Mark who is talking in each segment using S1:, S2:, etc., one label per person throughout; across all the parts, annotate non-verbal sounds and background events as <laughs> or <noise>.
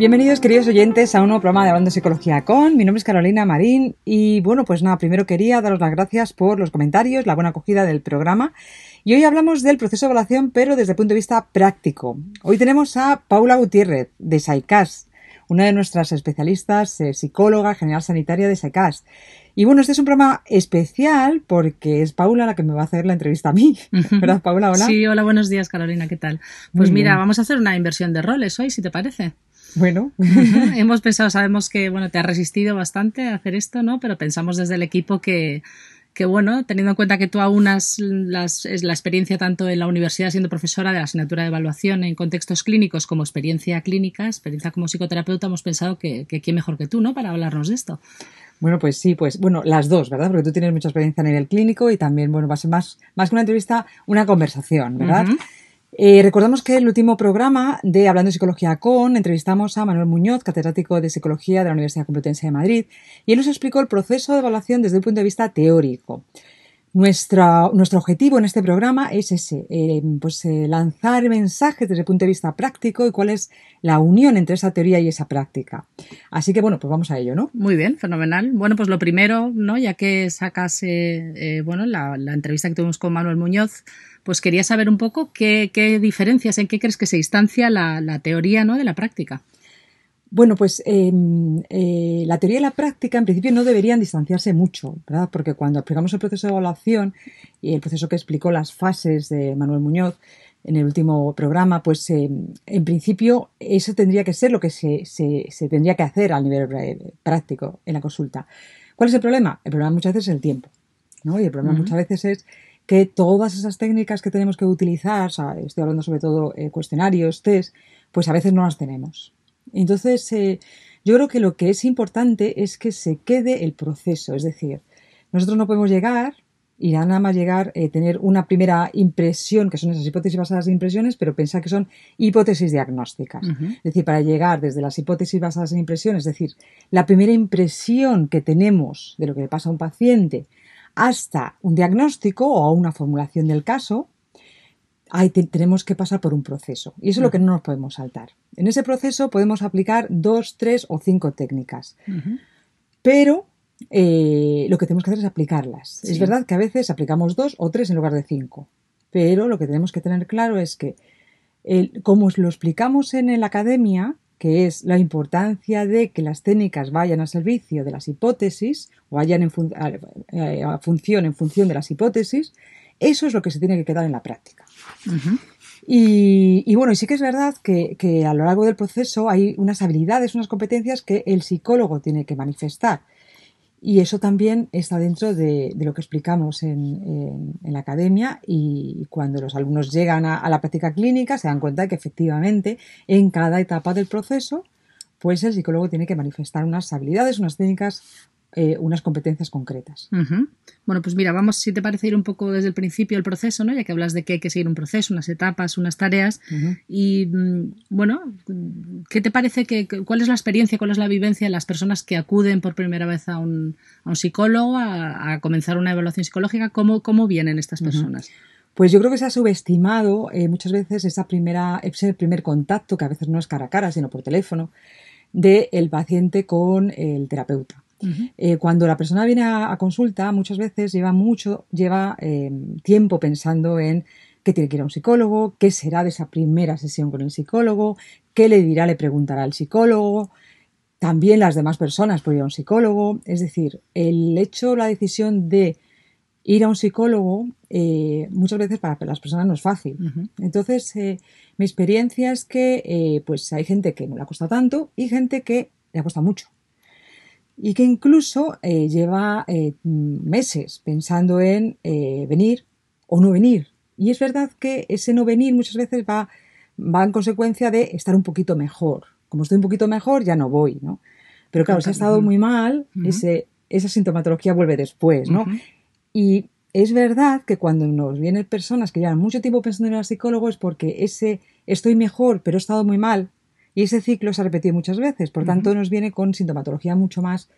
S1: Bienvenidos queridos oyentes a un nuevo programa de Hablando de Psicología con. Mi nombre es Carolina Marín y bueno, pues nada, primero quería daros las gracias por los comentarios, la buena acogida del programa. Y hoy hablamos del proceso de evaluación, pero desde el punto de vista práctico. Hoy tenemos a Paula Gutiérrez, de SAICAS, una de nuestras especialistas, eh, psicóloga general sanitaria de SAICAS. Y bueno, este es un programa especial porque es Paula la que me va a hacer la entrevista a mí. ¿Verdad, Paula?
S2: Hola. Sí, hola, buenos días, Carolina, ¿qué tal? Pues mira, vamos a hacer una inversión de roles hoy, si te parece.
S1: Bueno. <laughs>
S2: Hemos pensado, sabemos que bueno, te has resistido bastante a hacer esto, ¿no? Pero pensamos desde el equipo que, que bueno, teniendo en cuenta que tú aunas las, la experiencia tanto en la universidad siendo profesora de la asignatura de evaluación en contextos clínicos como experiencia clínica, experiencia como psicoterapeuta, hemos pensado que, que quién mejor que tú, ¿no? Para hablarnos de esto.
S1: Bueno, pues sí, pues bueno, las dos, ¿verdad? Porque tú tienes mucha experiencia a nivel clínico y también, bueno, va a ser más, más que una entrevista, una conversación, ¿verdad? Eh, recordamos que el último programa de Hablando de Psicología con entrevistamos a Manuel Muñoz, catedrático de Psicología de la Universidad Complutense de Madrid, y él nos explicó el proceso de evaluación desde un punto de vista teórico. Nuestra, nuestro objetivo en este programa es ese, eh, pues eh, lanzar mensajes desde el punto de vista práctico y cuál es la unión entre esa teoría y esa práctica. Así que bueno, pues vamos a ello, ¿no?
S2: Muy bien, fenomenal. Bueno, pues lo primero, ¿no? Ya que sacas, eh, bueno, la, entrevista que tuvimos con Manuel Muñoz, pues quería saber un poco qué, qué diferencias, en qué crees que se distancia la, la teoría, ¿no? De la práctica.
S1: Bueno, pues em, eh, la teoría y la práctica en principio no deberían distanciarse mucho, ¿verdad? Porque cuando aplicamos el proceso de evaluación y el proceso que explicó las fases de Manuel Muñoz en el último programa, pues em, en principio eso tendría que ser lo que se, se, tendría que hacer a nivel eh, práctico en la consulta. ¿Cuál es el problema? El problema muchas veces es el tiempo, ¿no? Y el problema muchas veces es que todas esas técnicas que tenemos que utilizar, o sea, estoy hablando sobre todo eh, cuestionarios, test, pues a veces no las tenemos. Entonces, eh, yo creo que lo que es importante es que se quede el proceso, es decir, nosotros no podemos llegar y nada más llegar eh, tener una primera impresión, que son esas hipótesis basadas en impresiones, pero pensar que son hipótesis diagnósticas. Es decir, para llegar desde las hipótesis basadas en impresiones, es decir, la primera impresión que tenemos de lo que le pasa a un paciente hasta un diagnóstico o una formulación del caso, tenemos que pasar por un proceso. Y eso es lo que no nos podemos saltar. En ese proceso podemos aplicar dos, tres o cinco técnicas. Pero eh, lo que tenemos que hacer es aplicarlas. Es verdad que a veces aplicamos dos o tres en lugar de cinco. Pero lo que tenemos que tener claro es que, como lo explicamos en la academia, que es la importancia de que las técnicas vayan al servicio de las hipótesis o vayan en eh, a función en función de las hipótesis, eso es lo que se tiene que quedar en la práctica. y, bueno, y sí que es verdad que, a lo largo del proceso hay unas habilidades, unas competencias que el psicólogo tiene que manifestar. Y eso también está dentro de, lo que explicamos en, la academia y cuando los alumnos llegan a, la práctica clínica se dan cuenta de que efectivamente en cada etapa del proceso pues el psicólogo tiene que manifestar unas habilidades, unas técnicas, eh, unas competencias concretas.
S2: Bueno, pues mira, vamos, si te parece, ir un poco desde el principio del proceso, ¿no? Ya que hablas de que hay que seguir un proceso, unas etapas, unas tareas. Y mm, bueno, ¿qué te parece que, cuál es la experiencia, cuál es la vivencia de las personas que acuden por primera vez a un, a un psicólogo a, comenzar una evaluación psicológica? ¿Cómo, cómo vienen estas personas?
S1: Pues yo creo que se ha subestimado eh, muchas veces esa primera, ese primer contacto, que a veces no es cara a cara, sino por teléfono, del paciente con el terapeuta. Eh, cuando la persona viene a, consulta, muchas veces lleva mucho, lleva em, tiempo pensando en qué tiene que ir a un psicólogo, qué será de esa primera sesión con el psicólogo, qué le dirá, le preguntará al psicólogo, también las demás personas por ir a un psicólogo. Es decir, el hecho, la decisión de ir a un psicólogo eh, muchas veces para las personas no es fácil. Entonces, eh, mi experiencia es que pues hay gente que no le ha costado tanto y gente que le ha costado mucho y que incluso eh, lleva eh, meses pensando en eh, venir o no venir. Y es verdad que ese no venir muchas veces va, va en consecuencia de estar un poquito mejor. Como estoy un poquito mejor, ya no voy, ¿no? Pero claro, si ha estado muy mal, ese, esa sintomatología vuelve después, ¿no? Y es verdad que cuando nos vienen personas que llevan mucho tiempo pensando en el psicólogo es porque ese estoy mejor, pero he estado muy mal, y ese ciclo se ha repetido muchas veces, por tanto nos viene con sintomatología mucho más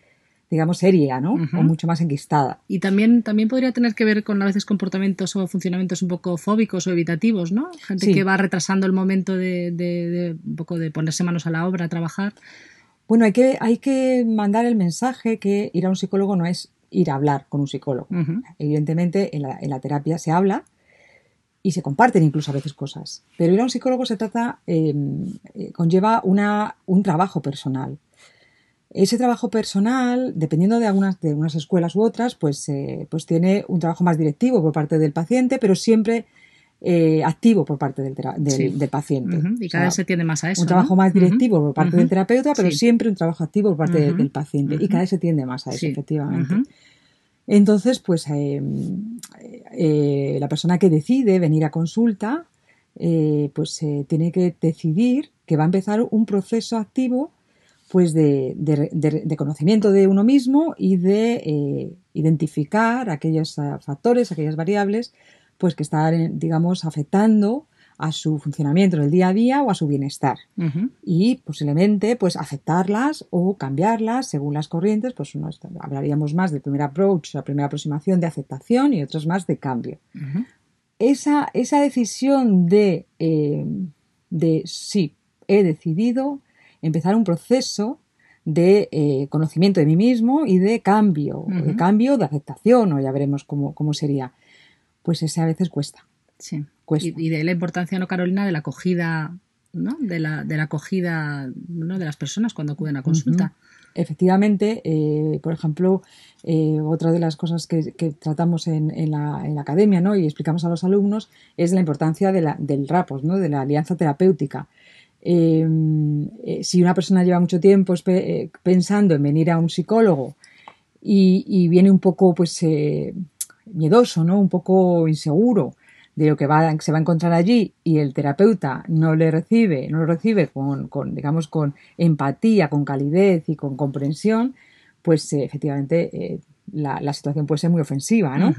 S1: digamos, seria, ¿no? O mucho más enquistada.
S2: Y también, también podría tener que ver con a veces comportamientos o funcionamientos un poco fóbicos o evitativos, ¿no? Gente que va retrasando el momento de, de, un poco de ponerse manos a la obra, a trabajar.
S1: Bueno, hay que, hay que mandar el mensaje que ir a un psicólogo no es ir a hablar con un psicólogo. Evidentemente, en la, en la, terapia se habla y se comparten incluso a veces cosas. Pero ir a un psicólogo se trata, em, eh, conlleva una, un trabajo personal. Ese trabajo personal, dependiendo de algunas, de unas escuelas u otras, pues, eh, pues tiene un trabajo más directivo por parte del paciente, pero siempre eh, activo por parte del, del, paciente.
S2: Y cada vez se tiende más a eso.
S1: Un trabajo más directivo por parte del terapeuta, pero siempre un trabajo activo por parte del paciente. Y cada vez se tiende más a eso, efectivamente. Entonces, pues eh, eh, la persona que decide venir a consulta, pues tiene que decidir que va a empezar un proceso activo pues de, de, conocimiento de uno mismo y de identificar aquellos factores, aquellas variables pues que están, digamos, afectando a su funcionamiento en el día a día o a su bienestar. Y posiblemente, pues, aceptarlas o cambiarlas según las corrientes, pues hablaríamos más del primer approach, la primera aproximación de aceptación y otras más de cambio. esa, esa, decisión de, eh, de sí, he decidido empezar un proceso de eh, conocimiento de mí mismo y de cambio, de cambio, de aceptación, o ya veremos cómo, cómo sería pues ese a veces cuesta.
S2: Sí. Y, de la importancia, ¿no, Carolina, de la acogida, ¿no? De la, de la acogida ¿no? de las personas cuando acuden a consulta.
S1: Efectivamente, eh, por ejemplo, eh, otra de las cosas que, tratamos en, la, en, la, academia ¿no? y explicamos a los alumnos es la importancia de la, del RAPOS, ¿no? de la alianza terapéutica. Eh, si una persona lleva mucho tiempo pensando en venir a un psicólogo y, y viene un poco pues miedoso, ¿no? Un poco inseguro de lo que va, se va a encontrar allí y el terapeuta no le recibe, no lo recibe con, con digamos, con empatía, con calidez y con comprensión, pues eh, efectivamente eh, la, la, situación puede ser muy ofensiva, ¿no?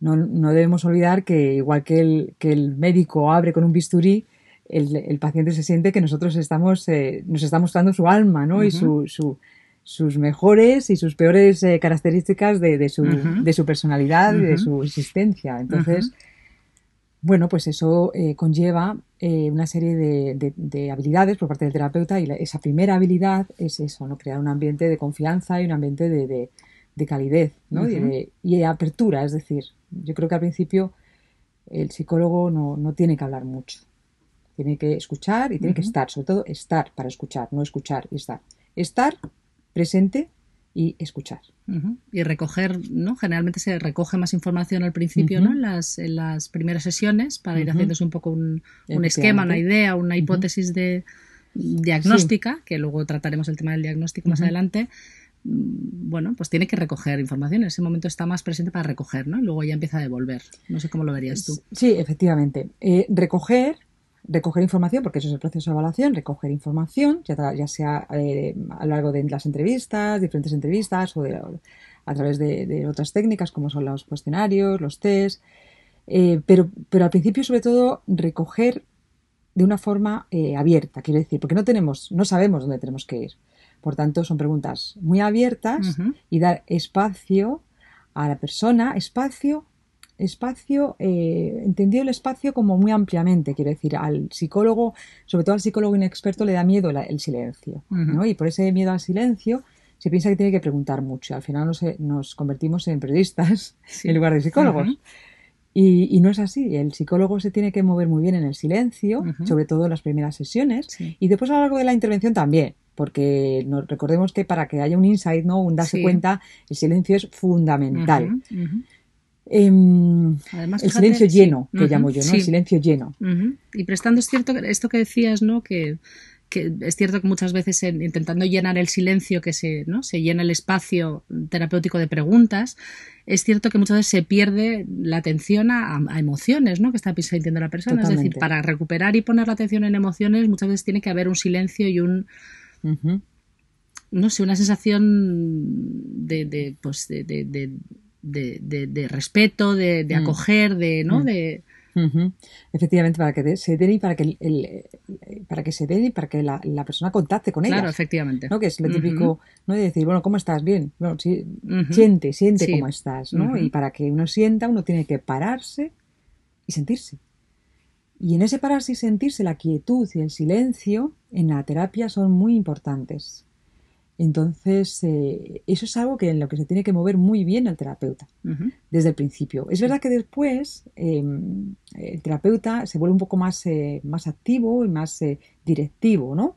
S1: ¿no? ¿no? debemos olvidar que igual que el, que el médico abre con un bisturí, el, el paciente se siente que nosotros estamos, eh, nos está mostrando su alma, ¿no? Y su, su sus mejores y sus peores eh, características de, de, su, de, su, personalidad y de su existencia. Entonces, bueno, pues eso eh, conlleva eh, una serie de, de, habilidades por parte del terapeuta y esa primera habilidad es eso, ¿no? Crear un ambiente de confianza y un ambiente de, calidez ¿no? y, de, apertura. Es decir, yo creo que al principio el psicólogo no, no tiene que hablar mucho. Tiene que escuchar y tiene que estar, sobre todo estar para escuchar, no escuchar y estar. Estar presente y escuchar.
S2: Y recoger, ¿no? Generalmente se recoge más información al principio, ¿no? En las, en las primeras sesiones para ir haciéndose un poco un, esquema, una idea, una hipótesis de diagnóstica, que luego trataremos el tema del diagnóstico más adelante. Mm, bueno, pues tiene que recoger información. En ese momento está más presente para recoger, ¿no? Y luego ya empieza a devolver. No sé cómo lo verías tú.
S1: Sí, efectivamente. Eh, recoger recoger información, porque eso es el proceso de evaluación, recoger información, ya, ya sea eh, a lo largo de las entrevistas, diferentes entrevistas o a través de, otras técnicas como son los cuestionarios, los test, eh, pero, pero al principio sobre todo recoger de una forma eh, abierta, quiero decir, porque no tenemos, no sabemos dónde tenemos que ir. Por tanto, son preguntas muy abiertas y dar espacio a la persona, espacio espacio, eh, entendió el espacio como muy ampliamente, quiero decir, al psicólogo, sobre todo al psicólogo inexperto, le da miedo el silencio, ¿no? Y por ese miedo al silencio se piensa que tiene que preguntar mucho. Al final nos, nos convertimos en periodistas en lugar de psicólogos. y, no es así. El psicólogo se tiene que mover muy bien en el silencio, sobre todo en las primeras sesiones, y después a lo largo de la intervención también porque nos recordemos que para que haya un insight, ¿no? un darse cuenta, el silencio es fundamental. Em, Además, el silencio lleno, que llamo yo, ¿no? El silencio lleno.
S2: Y prestando es cierto esto que decías, ¿no? Que, es cierto que muchas veces intentando llenar el silencio que se, ¿no? se llena el espacio terapéutico de preguntas, es cierto que muchas veces se pierde la atención a, emociones ¿no? que está sintiendo la persona. Es decir, para recuperar y poner la atención en emociones, muchas veces tiene que haber un silencio y un. No sé, una sensación de, de pues de, de de, de, de respeto, de, de mm. acoger, de, ¿no? Mm. De,
S1: Efectivamente, para que se den y para que el, para que se den y para que la, persona contacte con
S2: Claro, efectivamente.
S1: ¿no? Que es lo típico, ¿no? De decir, bueno, ¿cómo estás? Bien. Bueno, siente, siente cómo estás, ¿no? Y para que uno sienta, uno tiene que pararse y sentirse. Y en ese pararse y sentirse, la quietud y el silencio en la terapia son muy importantes. Entonces, eh, eso es algo que en lo que se tiene que mover muy bien el terapeuta desde el principio. Es verdad que después em, el terapeuta se vuelve un poco más, eh, más activo y más eh, directivo, ¿no?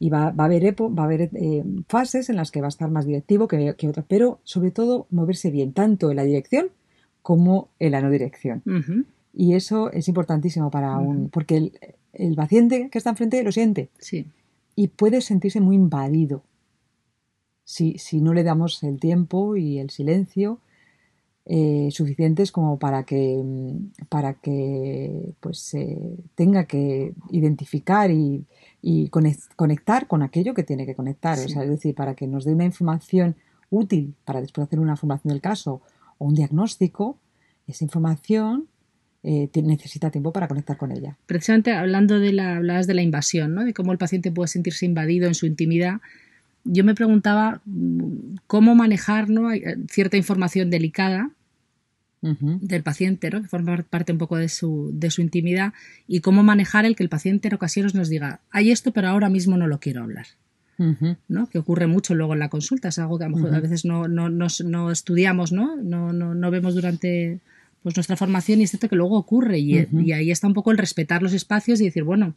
S1: Y va, va a haber, va a haber fases en las que va a estar más directivo que, otras, pero sobre todo moverse bien, tanto en la dirección como en la no dirección. Y eso es importantísimo para un. porque el, el, paciente que está enfrente lo siente.
S2: Sí.
S1: Y puede sentirse muy invadido si, si no le damos el tiempo y el silencio eh, suficientes como para que, mm, para que pues, tenga que identificar y, y, conectar con aquello que tiene que conectar. es decir, para que nos dé una información útil para después hacer una formación del caso o un diagnóstico, esa información eh, necesita tiempo para conectar con ella.
S2: Precisamente hablando de la, hablabas de la invasión, ¿no? de cómo el paciente puede sentirse invadido en su intimidad yo me preguntaba cómo manejar ¿no? Eh, cierta información delicada del paciente, ¿no? que forma parte un poco de su, de su intimidad, y cómo manejar el que el paciente en ocasiones nos diga, hay esto, pero ahora mismo no lo quiero hablar. ¿no? que ocurre mucho luego en la consulta, es algo que a, lo mejor a veces no, no, no, estudiamos, ¿no? No, no, vemos durante pues, nuestra formación y es cierto que luego ocurre y, y, ahí está un poco el respetar los espacios y decir, bueno,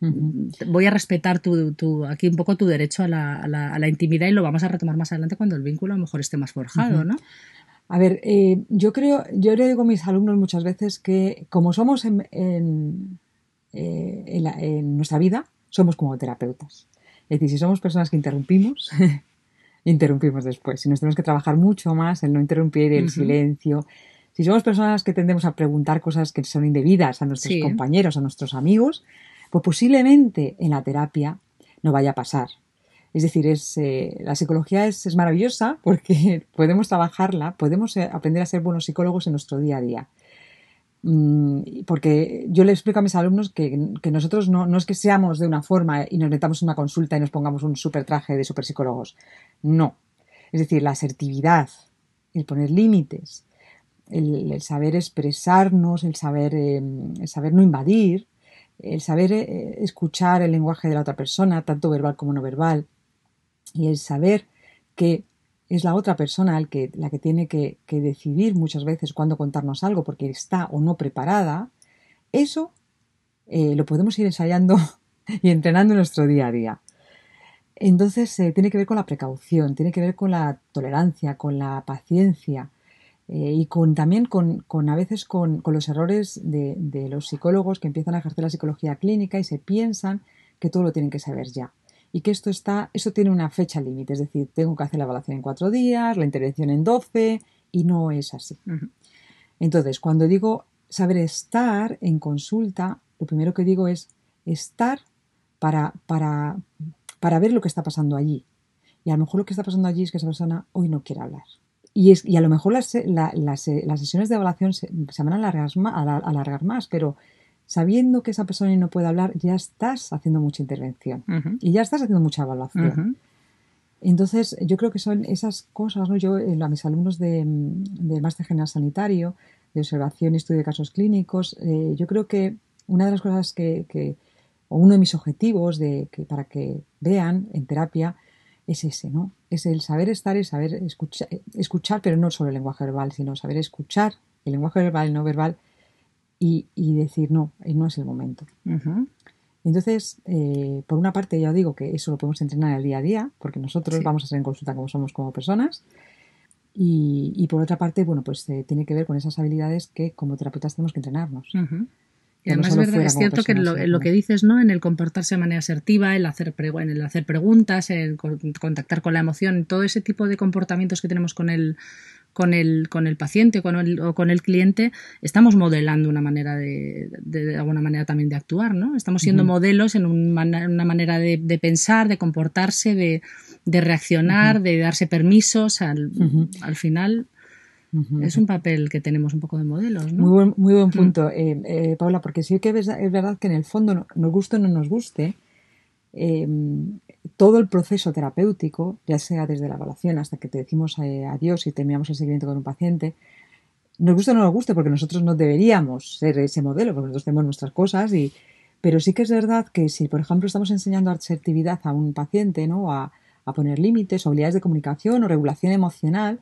S2: Voy a respetar tu, aquí un poco tu derecho a la, a, la, intimidad y lo vamos a retomar más adelante cuando el vínculo a lo mejor esté más forjado, ¿no?
S1: A ver, eh, yo creo, yo le digo a mis alumnos muchas veces que como somos en, en, eh, en, nuestra vida, somos como terapeutas. Es decir, si somos personas que interrumpimos, <laughs> interrumpimos después. Si nos tenemos que trabajar mucho más el no interrumpir, el silencio. Si somos personas que tendemos a preguntar cosas que son indebidas a nuestros compañeros, a nuestros amigos, pues posiblemente en la terapia no vaya a pasar. Es decir, es, eh, la psicología es, maravillosa porque <laughs> podemos trabajarla, podemos eh, aprender a ser buenos psicólogos en nuestro día a día. Mm, porque yo le explico a mis alumnos que, nosotros no, no, es que seamos de una forma y nos metamos en una consulta y nos pongamos un super traje de super psicólogos. No. Es decir, la asertividad, el poner límites, el, saber expresarnos, el saber, em, el saber no invadir, el saber eh, escuchar el lenguaje de la otra persona, tanto verbal como no verbal, y el saber que es la otra persona el que, la que tiene que, decidir muchas veces cuándo contarnos algo porque está o no preparada, eso eh, lo podemos ir ensayando <laughs> y entrenando en nuestro día a día. Entonces eh, tiene que ver con la precaución, tiene que ver con la tolerancia, con la paciencia, eh, y con, también con, con a veces con, con los errores de, de, los psicólogos que empiezan a ejercer la psicología clínica y se piensan que todo lo tienen que saber ya. Y que esto está, eso tiene una fecha límite, es decir, tengo que hacer la evaluación en cuatro días, la intervención en doce, y no es así. Entonces, cuando digo saber estar en consulta, lo primero que digo es estar para, para, para ver lo que está pasando allí. Y a lo mejor lo que está pasando allí es que esa persona hoy no quiere hablar. Y, es, y a lo mejor las, las, sesiones de evaluación se, van a alargar, a alargar, más, pero sabiendo que esa persona no puede hablar, ya estás haciendo mucha intervención y ya estás haciendo mucha evaluación. Entonces, yo creo que son esas cosas, ¿no? Yo, eh, a mis alumnos de, del Máster General Sanitario, de observación y estudio de casos clínicos, eh, yo creo que una de las cosas que, que o uno de mis objetivos de, que, para que vean en terapia es ese, ¿no? Es el saber estar y saber escuchar, escuchar, pero no solo el lenguaje verbal, sino saber escuchar el lenguaje verbal, el no verbal, y, decir, no, eh, no es el momento. Entonces, eh, por una parte, ya digo que eso lo podemos entrenar el día a día, porque nosotros vamos a ser en consulta como somos como personas. Y, por otra parte, bueno, pues eh, tiene que ver con esas habilidades que como terapeutas tenemos que entrenarnos.
S2: Y además es verdad, es cierto que lo, que dices, ¿no? En el comportarse de manera asertiva, el hacer, en el hacer preguntas, el contactar con la emoción, todo ese tipo de comportamientos que tenemos con el, con el, con el paciente con el, o con el cliente, estamos modelando una manera de, de, alguna manera también de actuar, ¿no? Estamos siendo modelos en una manera de, pensar, de comportarse, de, reaccionar, de darse permisos. Al, al final, Es un papel que tenemos un poco de modelos, ¿no?
S1: Muy buen, muy buen punto, eh, eh, Paula, porque sí que es, verdad que en el fondo, nos guste o no nos guste, em, todo el proceso terapéutico, ya sea desde la evaluación hasta que te decimos adiós y terminamos el seguimiento con un paciente, nos guste o no nos guste, porque nosotros no deberíamos ser ese modelo, porque nosotros tenemos nuestras cosas y, pero sí que es verdad que si, por ejemplo, estamos enseñando asertividad a un paciente, ¿no? A, poner límites, habilidades de comunicación o regulación emocional,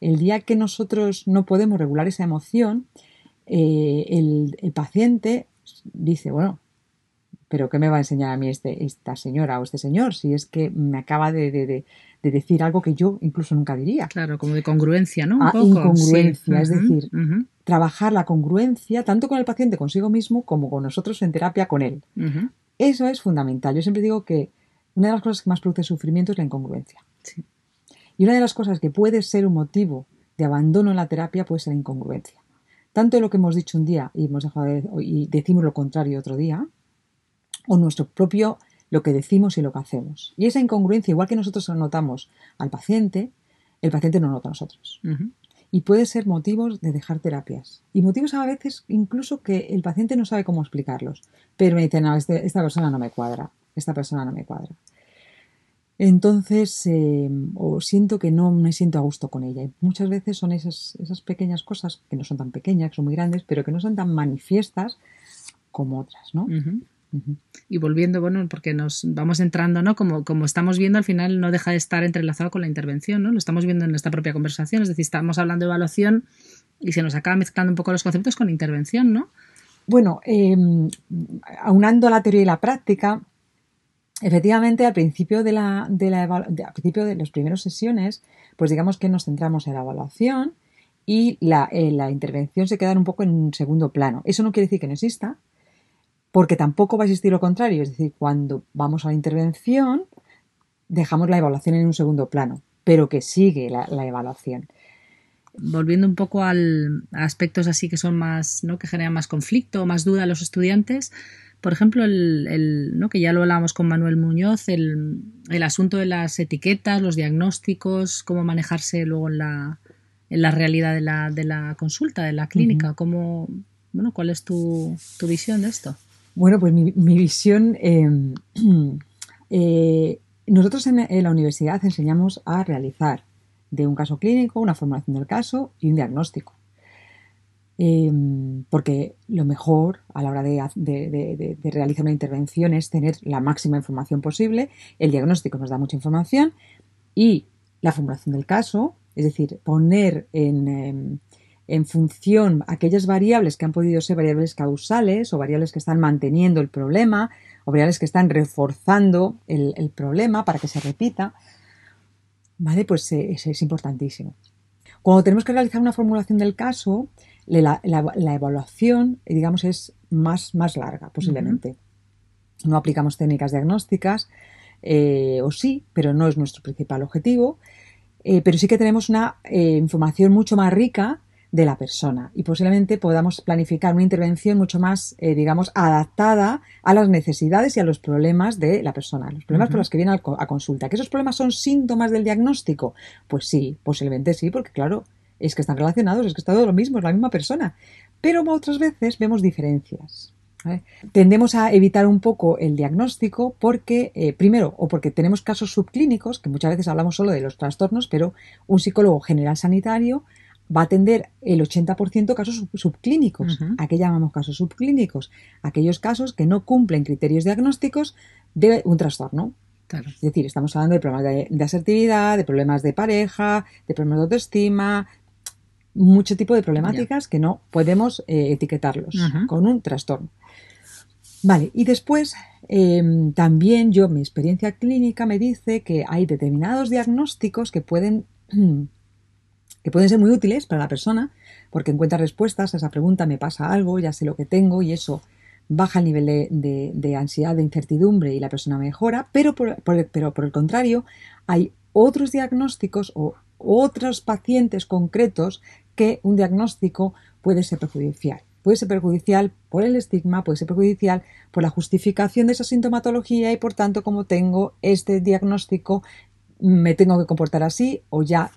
S1: el día que nosotros no podemos regular esa emoción, eh, el, paciente dice, bueno, pero ¿qué me va a enseñar a mí este, esta señora o este señor si es que me acaba de, decir algo que yo incluso nunca diría?
S2: Claro, como de congruencia, ¿no? Un
S1: ah, incongruencia, es decir, trabajar la congruencia tanto con el paciente consigo mismo como con nosotros en terapia con él. Eso es fundamental. Yo siempre digo que una de las cosas que más produce sufrimiento es la incongruencia. Y una de las cosas que puede ser un motivo de abandono en la terapia puede ser la incongruencia. Tanto lo que hemos dicho un día y, hemos dejado y decimos lo contrario otro día, o nuestro propio lo que decimos y lo que hacemos. Y esa incongruencia, igual que nosotros notamos al paciente, el paciente no nota a nosotros y puede ser motivos de dejar terapias. Y motivos a veces incluso que el paciente no sabe cómo explicarlos. Pero me dicen, no, este, esta persona no me cuadra, esta persona no me cuadra. Entonces, eh, o siento que no me siento a gusto con ella. Y muchas veces son esas, esas pequeñas cosas, que no son tan pequeñas, que son muy grandes, pero que no son tan manifiestas como otras, ¿no?
S2: Y volviendo, bueno, porque nos vamos entrando, ¿no? Como, como estamos viendo, al final no deja de estar entrelazado con la intervención, ¿no? Lo estamos viendo en esta propia conversación, es decir, estamos hablando de evaluación y se nos acaba mezclando un poco los conceptos con intervención, ¿no?
S1: Bueno, em, aunando la teoría y la práctica, efectivamente al principio de la, de la al principio de las primeras sesiones, pues digamos que nos centramos en la evaluación y la, eh, la intervención se queda un poco en un segundo plano. Eso no quiere decir que no exista, porque tampoco va a existir lo contrario, es decir, cuando vamos a la intervención dejamos la evaluación en un segundo plano, pero que sigue la, evaluación.
S2: Volviendo un poco al, a aspectos así que son más, ¿no? que generan más conflicto, más duda a los estudiantes, por ejemplo, el, ¿no? que ya lo hablábamos con Manuel Muñoz, el, asunto de las etiquetas, los diagnósticos, cómo manejarse luego en la, en la realidad de la, de la consulta, de la clínica, cómo, bueno, ¿cuál es tu, tu visión de esto?
S1: Bueno, pues mi, visión. Em, <clears throat> eh, nosotros en, la universidad enseñamos a realizar de un caso clínico una formulación del caso y un diagnóstico. Em, porque lo mejor a la hora de, realizar una intervención es tener la máxima información posible. El diagnóstico nos da mucha información y la formulación del caso, es decir, poner en, em, función aquellas variables que han podido ser variables causales o variables que están manteniendo el problema o variables que están reforzando el, problema para que se repita, ¿vale? Pues eh, es, importantísimo. Cuando tenemos que realizar una formulación del caso, la, evaluación, digamos, es más, más larga, posiblemente. No aplicamos técnicas diagnósticas, eh, o sí, pero no es nuestro principal objetivo. Eh, pero sí que tenemos una información mucho más rica de la persona y posiblemente podamos planificar una intervención mucho más, eh, digamos, adaptada a las necesidades y a los problemas de la persona, los problemas por los que viene a, consulta. ¿Que esos problemas son síntomas del diagnóstico? Pues sí, posiblemente sí, porque claro, es que están relacionados, es que está todo lo mismo, es la misma persona. Pero otras veces vemos diferencias. Tendemos a evitar un poco el diagnóstico porque, eh, primero, o porque tenemos casos subclínicos, que muchas veces hablamos solo de los trastornos, pero un psicólogo general sanitario va a atender el 80% casos subclínicos. ¿A qué llamamos casos subclínicos? Aquellos casos que no cumplen criterios diagnósticos de un trastorno. Es decir, estamos hablando de problemas de, asertividad, de problemas de pareja, de problemas de autoestima, mucho tipo de problemáticas que no podemos eh, etiquetarlos con un trastorno. Vale, y después em, también yo, mi experiencia clínica me dice que hay determinados diagnósticos que pueden <clears throat> que pueden ser muy útiles para la persona porque encuentra respuestas a esa pregunta, me pasa algo, ya sé lo que tengo y eso baja el nivel de, ansiedad, de incertidumbre y la persona mejora, pero por, pero por el contrario hay otros diagnósticos o otros pacientes concretos que un diagnóstico puede ser perjudicial. Puede ser perjudicial por el estigma, puede ser perjudicial por la justificación de esa sintomatología y por tanto como tengo este diagnóstico me tengo que comportar así o ya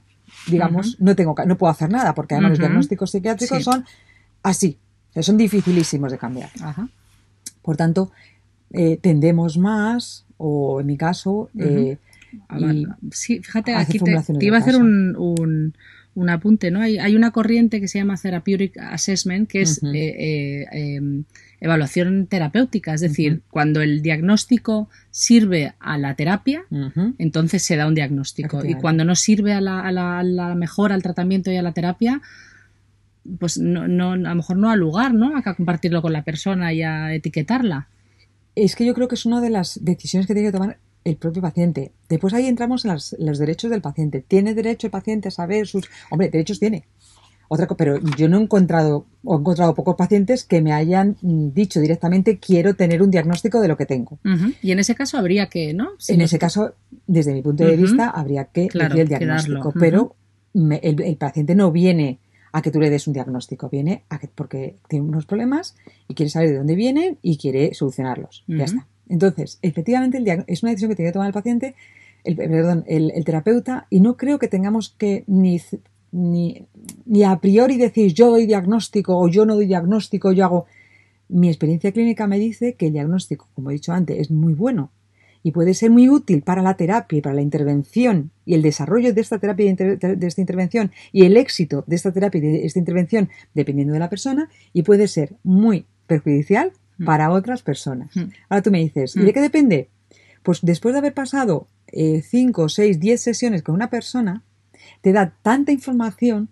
S1: digamos, no tengo no puedo hacer nada, porque además los diagnósticos psiquiátricos son así, son dificilísimos de cambiar. Por tanto, eh, tendemos más, o en mi caso, eh,
S2: sí, fíjate, aquí te, iba a hacer un, un, apunte, ¿no? Hay, hay, una corriente que se llama Therapeutic Assessment, que es eh, em, evaluación terapéutica, es decir, cuando el diagnóstico sirve a la terapia, entonces se da un diagnóstico. Y cuando no sirve a la, a, la, a la, mejora, al tratamiento y a la terapia, pues no, no, a lo mejor no ha lugar, ¿no? A compartirlo con la persona y a etiquetarla.
S1: Es que yo creo que es una de las decisiones que tiene que tomar el propio paciente. Después ahí entramos en los derechos del paciente. ¿Tiene derecho el paciente a saber sus... Hombre, derechos tiene. Otra pero yo no he encontrado o he encontrado pocos pacientes que me hayan dicho directamente quiero tener un diagnóstico de lo que tengo.
S2: Y en ese caso habría que, ¿no?
S1: en ese caso, desde mi punto de vista, habría que claro, el diagnóstico. Pero el, paciente no viene a que tú le des un diagnóstico, viene a que, porque tiene unos problemas y quiere saber de dónde vienen y quiere solucionarlos. Ya está. Entonces, efectivamente, el es una decisión que tiene que tomar el paciente, el, perdón, el, terapeuta, y no creo que tengamos que ni, ni, ni, a priori decir yo doy diagnóstico o yo no doy diagnóstico, yo hago. Mi experiencia clínica me dice que el diagnóstico, como he dicho antes, es muy bueno y puede ser muy útil para la terapia y para la intervención y el desarrollo de esta terapia y de esta intervención y el éxito de esta terapia y de esta intervención dependiendo de la persona y puede ser muy perjudicial. Para otras personas. Mm. Ahora tú me dices, ¿y de mm. qué depende? Pues después de haber pasado 5, 6, 10 sesiones con una persona, te da tanta información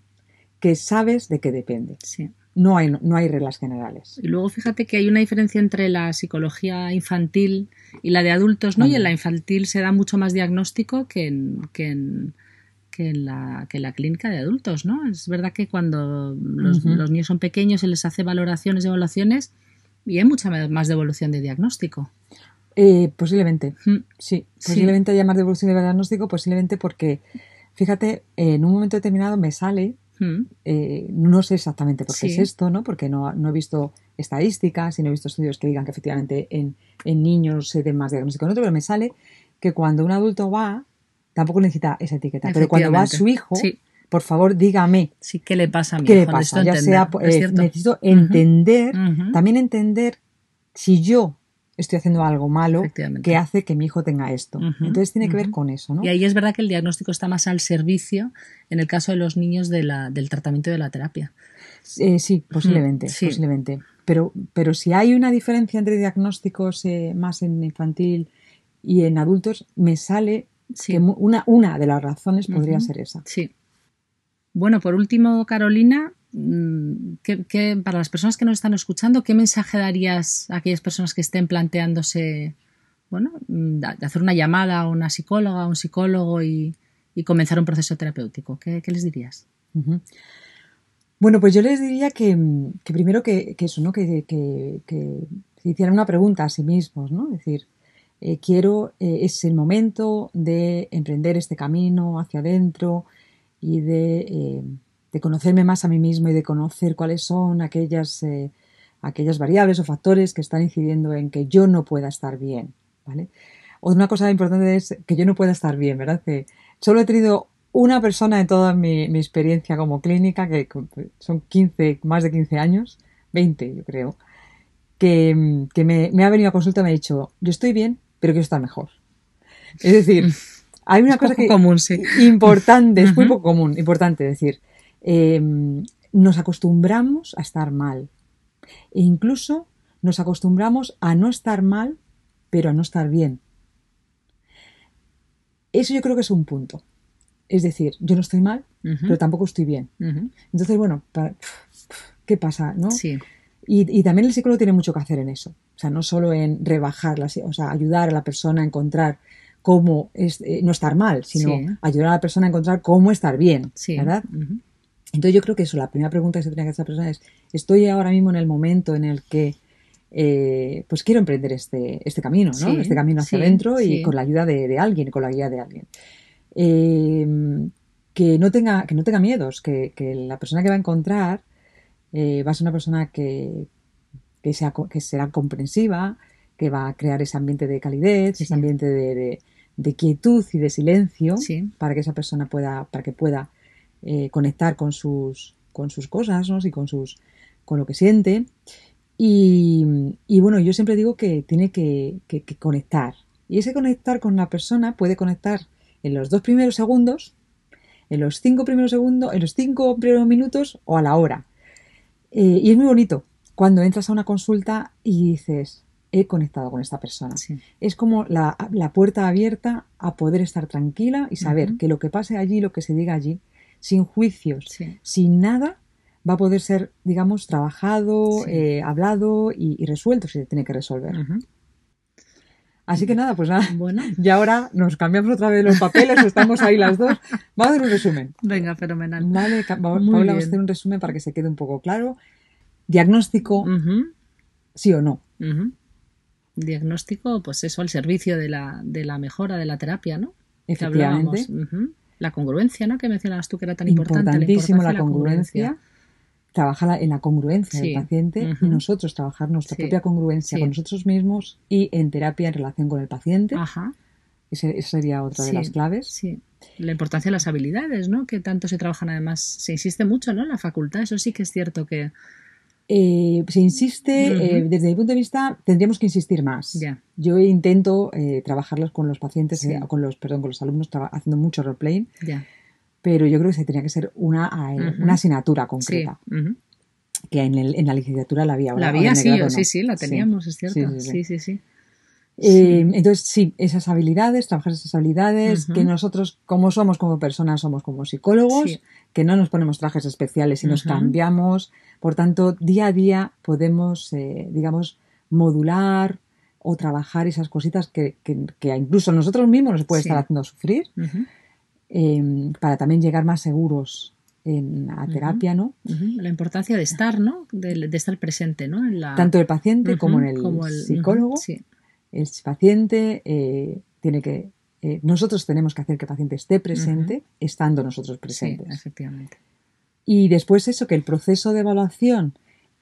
S1: que sabes de qué depende.
S2: Sí
S1: no hay, no hay reglas generales.
S2: Y luego fíjate que hay una diferencia entre la psicología infantil y la de adultos, ¿no? Y en la infantil se da mucho más diagnóstico que en, que en, que en, la, que la clínica de adultos, ¿no? Es verdad que cuando los, niños son pequeños se les hace valoraciones y evaluaciones y hay mucha más devolución de diagnóstico.
S1: Eh, posiblemente, sí. Posiblemente haya más devolución de diagnóstico, posiblemente porque, fíjate, en un momento determinado me sale eh, no sé exactamente por qué es esto, ¿no? Porque no, no, he visto estadísticas y no he visto estudios que digan que efectivamente en, niños se den más diagnóstico en otro, pero me sale que cuando un adulto va, tampoco necesita esa etiqueta, pero cuando va su hijo, por favor dígame.
S2: Sí, ¿qué le pasa a mi
S1: ¿Qué le pasa? Ya sea, eh, necesito entender, también entender si yo estoy haciendo algo malo que hace que mi hijo tenga esto. Entonces tiene que ver con eso, ¿no?
S2: Y ahí es verdad que el diagnóstico está más al servicio en el caso de los niños de la, del tratamiento de la terapia.
S1: Eh, sí, posiblemente, posiblemente. Pero, pero si hay una diferencia entre diagnósticos eh, más en infantil y en adultos, me sale que una, una de las razones podría ser esa.
S2: Sí. Bueno, por último, Carolina, Mm, ¿qué, para las personas que nos están escuchando, ¿qué mensaje darías a aquellas personas que estén planteándose, bueno, mm, de hacer una llamada a una psicóloga, a un psicólogo y, comenzar un proceso terapéutico? ¿Qué, les dirías?
S1: Bueno, pues yo les diría que, primero que, eso, ¿no? Que, que, se hicieran una pregunta a sí mismos, ¿no? Es decir, eh, quiero, eh, es el momento de emprender este camino hacia adentro y de eh, de conocerme más a mí mismo y de conocer cuáles son aquellas, eh, aquellas variables o factores que están incidiendo en que yo no pueda estar bien, ¿vale? Una cosa importante es que yo no pueda estar bien, ¿verdad? Que solo he tenido una persona en toda mi, experiencia como clínica, que son 15, más de 15 años, 20 yo creo, que, me, ha venido a consulta y me ha dicho, yo estoy bien, pero quiero estar mejor. Es decir, <laughs> hay una cosa que
S2: común, sí.
S1: importante, es muy poco común, importante decir, Em, nos acostumbramos a estar mal. E incluso nos acostumbramos a no estar mal, pero a no estar bien. Eso yo creo que es un punto. Es decir, yo no estoy mal, pero tampoco estoy bien. Entonces, bueno, ¿qué pasa? ¿no? Y, también el psicólogo tiene mucho que hacer en eso. O sea, no solo en rebajar, o sea, ayudar a la persona a encontrar cómo es, eh, no estar mal, sino ayudar a la persona a encontrar cómo estar bien, ¿verdad? Entonces yo creo que eso, la primera pregunta que se tiene que hacer a esa persona es, ¿estoy ahora mismo en el momento en el que eh, pues quiero emprender este, este camino, ¿no? este camino hacia adentro y con la ayuda de, alguien, con la guía de alguien. Eh, que, no tenga, que no tenga miedos, que, la persona que va a encontrar eh, va a ser una persona que, que, sea, que será comprensiva, que va a crear ese ambiente de calidez, ese ambiente de, de, quietud y de silencio para que esa persona pueda, para que pueda eh, conectar con sus, con sus cosas, ¿no? Y con sus, con lo que siente. Y, y bueno, yo siempre digo que tiene que, que, que conectar. Y ese conectar con una persona puede conectar en los dos primeros segundos, en los cinco primeros segundos, en los cinco primeros minutos o a la hora. Eh, y es muy bonito cuando entras a una consulta y dices, he conectado con esta persona.
S2: Sí.
S1: Es como la, la puerta abierta a poder estar tranquila y saber que lo que pase allí, lo que se diga allí, sin juicios,
S2: Sí.
S1: sin nada, va a poder ser, digamos, trabajado,
S2: Sí.
S1: eh, hablado y, y resuelto si se tiene que resolver. Así que nada, pues nada.
S2: Bueno, <laughs>
S1: Y ahora nos cambiamos otra vez los papeles, estamos ahí las dos. Vamos a hacer un resumen.
S2: venga, fenomenal.
S1: Vale, Paula, vamos
S2: bien.
S1: a hacer un resumen para que se quede un poco claro. Diagnóstico, sí o no.
S2: ujú. Diagnóstico, pues eso, al servicio de la, de la mejora de la terapia, ¿no? Que
S1: Efectivamente.
S2: La congruencia, ¿no? Que mencionabas tú que era tan importante.
S1: Importantísimo la
S2: de
S1: congruencia. Trabajar en la congruencia
S2: Sí.
S1: del paciente y nosotros trabajar nuestra
S2: Sí.
S1: propia congruencia
S2: Sí.
S1: con nosotros mismos y en terapia en relación con el paciente.
S2: Ajá,
S1: Ese- Esa sería otra de las claves.
S2: sí. La importancia de las habilidades, ¿no? Que tanto se trabajan además, se insiste mucho, ¿no? En la facultad, eso sí que es cierto que
S1: Eh, se insiste, eh, desde mi punto de vista, tendríamos que insistir más. Yo intento eh, trabajarlos con los pacientes,
S2: Sí.
S1: eh, con los, perdón, con los alumnos, haciendo mucho roleplaying,
S2: ya.
S1: pero yo creo que se tenía que ser una, eh, una asignatura
S2: Sí.
S1: concreta, que en, el- en la licenciatura la había.
S2: La había, sí,
S1: grado
S2: o-
S1: no.
S2: sí, sí, la teníamos, es cierto.
S1: Sí, sí, sí.
S2: Sí.
S1: Eh, entonces, sí, esas habilidades, trabajar esas habilidades, que nosotros, como somos como personas, somos como psicólogos,
S2: Sí.
S1: que no nos ponemos trajes especiales y nos cambiamos. Por tanto, día a día podemos, eh, digamos, modular o trabajar esas cositas que, que- que incluso nosotros mismos nos puede
S2: Sí.
S1: estar haciendo sufrir, eh, para también llegar más seguros en, a terapia, ¿no?
S2: La importancia de estar, ¿no? De, de estar presente, ¿no? En la...
S1: Tanto el paciente como en el
S2: como el-
S1: psicólogo.
S2: Sí,
S1: el paciente eh, tiene que eh, nosotros tenemos que hacer que el paciente esté presente estando nosotros
S2: sí,
S1: presentes
S2: efectivamente.
S1: y después eso que el proceso de evaluación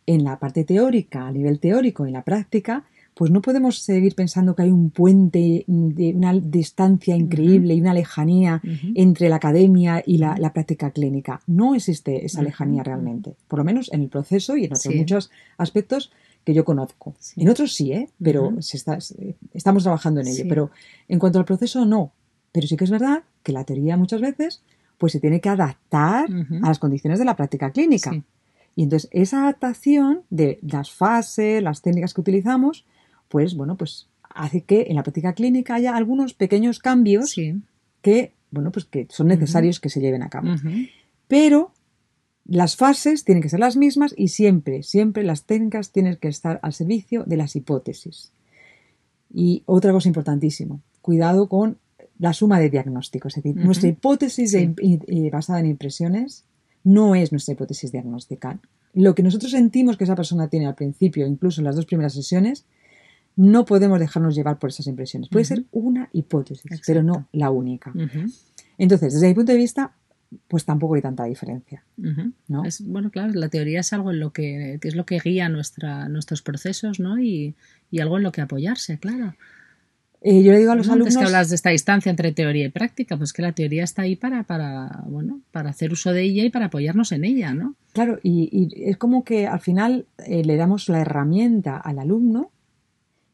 S1: en la parte teórica a nivel teórico y en la práctica pues no podemos seguir pensando que hay un puente de una distancia increíble y una lejanía entre la academia y la, la práctica clínica. No existe esa lejanía realmente, por lo menos en el proceso y en otros
S2: Sí.
S1: muchos aspectos que yo conozco.
S2: Sí.
S1: En otros sí, ¿eh? pero se está- se- estamos trabajando en ello.
S2: Sí.
S1: Pero en cuanto al proceso, no. Pero sí que es verdad que la teoría muchas veces pues se tiene que adaptar a las condiciones de la práctica clínica.
S2: Sí.
S1: Y entonces esa adaptación de las fases, las técnicas que utilizamos, pues bueno, pues hace que en la práctica clínica haya algunos pequeños cambios que, bueno, pues que son necesarios que se lleven a cabo. Pero las fases tienen que ser las mismas y siempre, siempre las técnicas tienen que estar al servicio de las hipótesis. Y otra cosa importantísima, cuidado con la suma de diagnósticos. Es decir, nuestra hipótesis
S2: Sí.
S1: eh, basada en impresiones no es nuestra hipótesis diagnóstica. Lo que nosotros sentimos que esa persona tiene al principio, incluso en las dos primeras sesiones, no podemos dejarnos llevar por esas impresiones. Puede ser una hipótesis, pero no la única. Entonces, desde mi punto de vista, pues tampoco hay tanta diferencia. ¿no?
S2: Es, bueno, claro, la teoría es algo en lo que, que es lo que guía nuestra, nuestros procesos, ¿no? Y, y algo en lo que apoyarse, claro.
S1: Eh, yo le digo a los alumnos.
S2: que hablas de esta distancia entre teoría y práctica, pues que la teoría está ahí para, para, bueno, para hacer uso de ella y para apoyarnos en ella, ¿no?
S1: Claro, y, y es como que al final eh, le damos la herramienta al alumno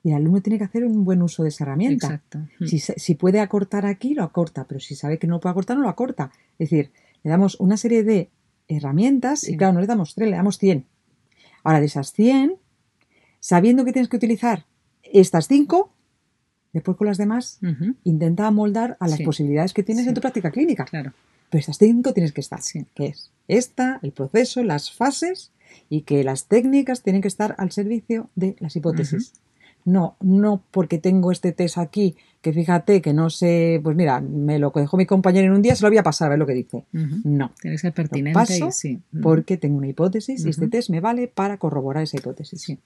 S1: y el alumno tiene que hacer un buen uso de esa herramienta.
S2: Exacto. Mm.
S1: Si, puede acortar aquí, lo acorta, pero si sabe que no puede acortar, no lo acorta. Es decir, le damos una serie de herramientas
S2: Sí.
S1: y claro, no le damos tres, le damos 100. Ahora, de esas 100, sabiendo que tienes que utilizar estas 5, después con las demás, intenta moldar a las
S2: Sí.
S1: posibilidades que tienes
S2: Sí.
S1: en tu práctica clínica.
S2: Claro.
S1: Pero estas cinco tienes que estar.
S2: Sí.
S1: Que es esta, el proceso, las fases y que las técnicas tienen que estar al servicio de las hipótesis. No, no porque tengo este test aquí, que fíjate que no sé, pues mira, me lo dejó mi compañero en un día, se lo voy a pasar a ver lo que dice. No,
S2: Tiene que ser
S1: lo
S2: pertinente
S1: paso
S2: y sí.
S1: Porque tengo una hipótesis y este test me vale para corroborar esa hipótesis.
S2: Sí.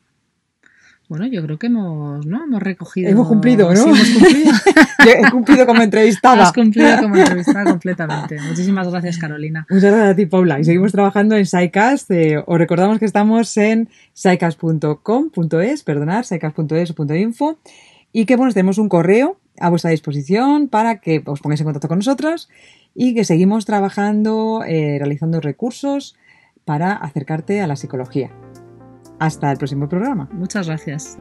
S2: Bueno, yo creo que hemos, ¿no? Hemos recogido.
S1: Hemos cumplido, ¿no?
S2: Sí, hemos cumplido. <laughs>
S1: He cumplido como entrevistada.
S2: Has cumplido como entrevistada completamente. Muchísimas gracias, Carolina.
S1: Muchas gracias a ti, Paula. Y seguimos trabajando en SciCast. Eh, os recordamos que estamos en scicast.com.es, perdonad, scicast.es o .info. Y que, bueno, tenemos un correo a vuestra disposición para que os pongáis en contacto con nosotros y que seguimos trabajando, eh, realizando recursos para acercarte a la psicología. Hasta el próximo programa.
S2: Muchas gracias.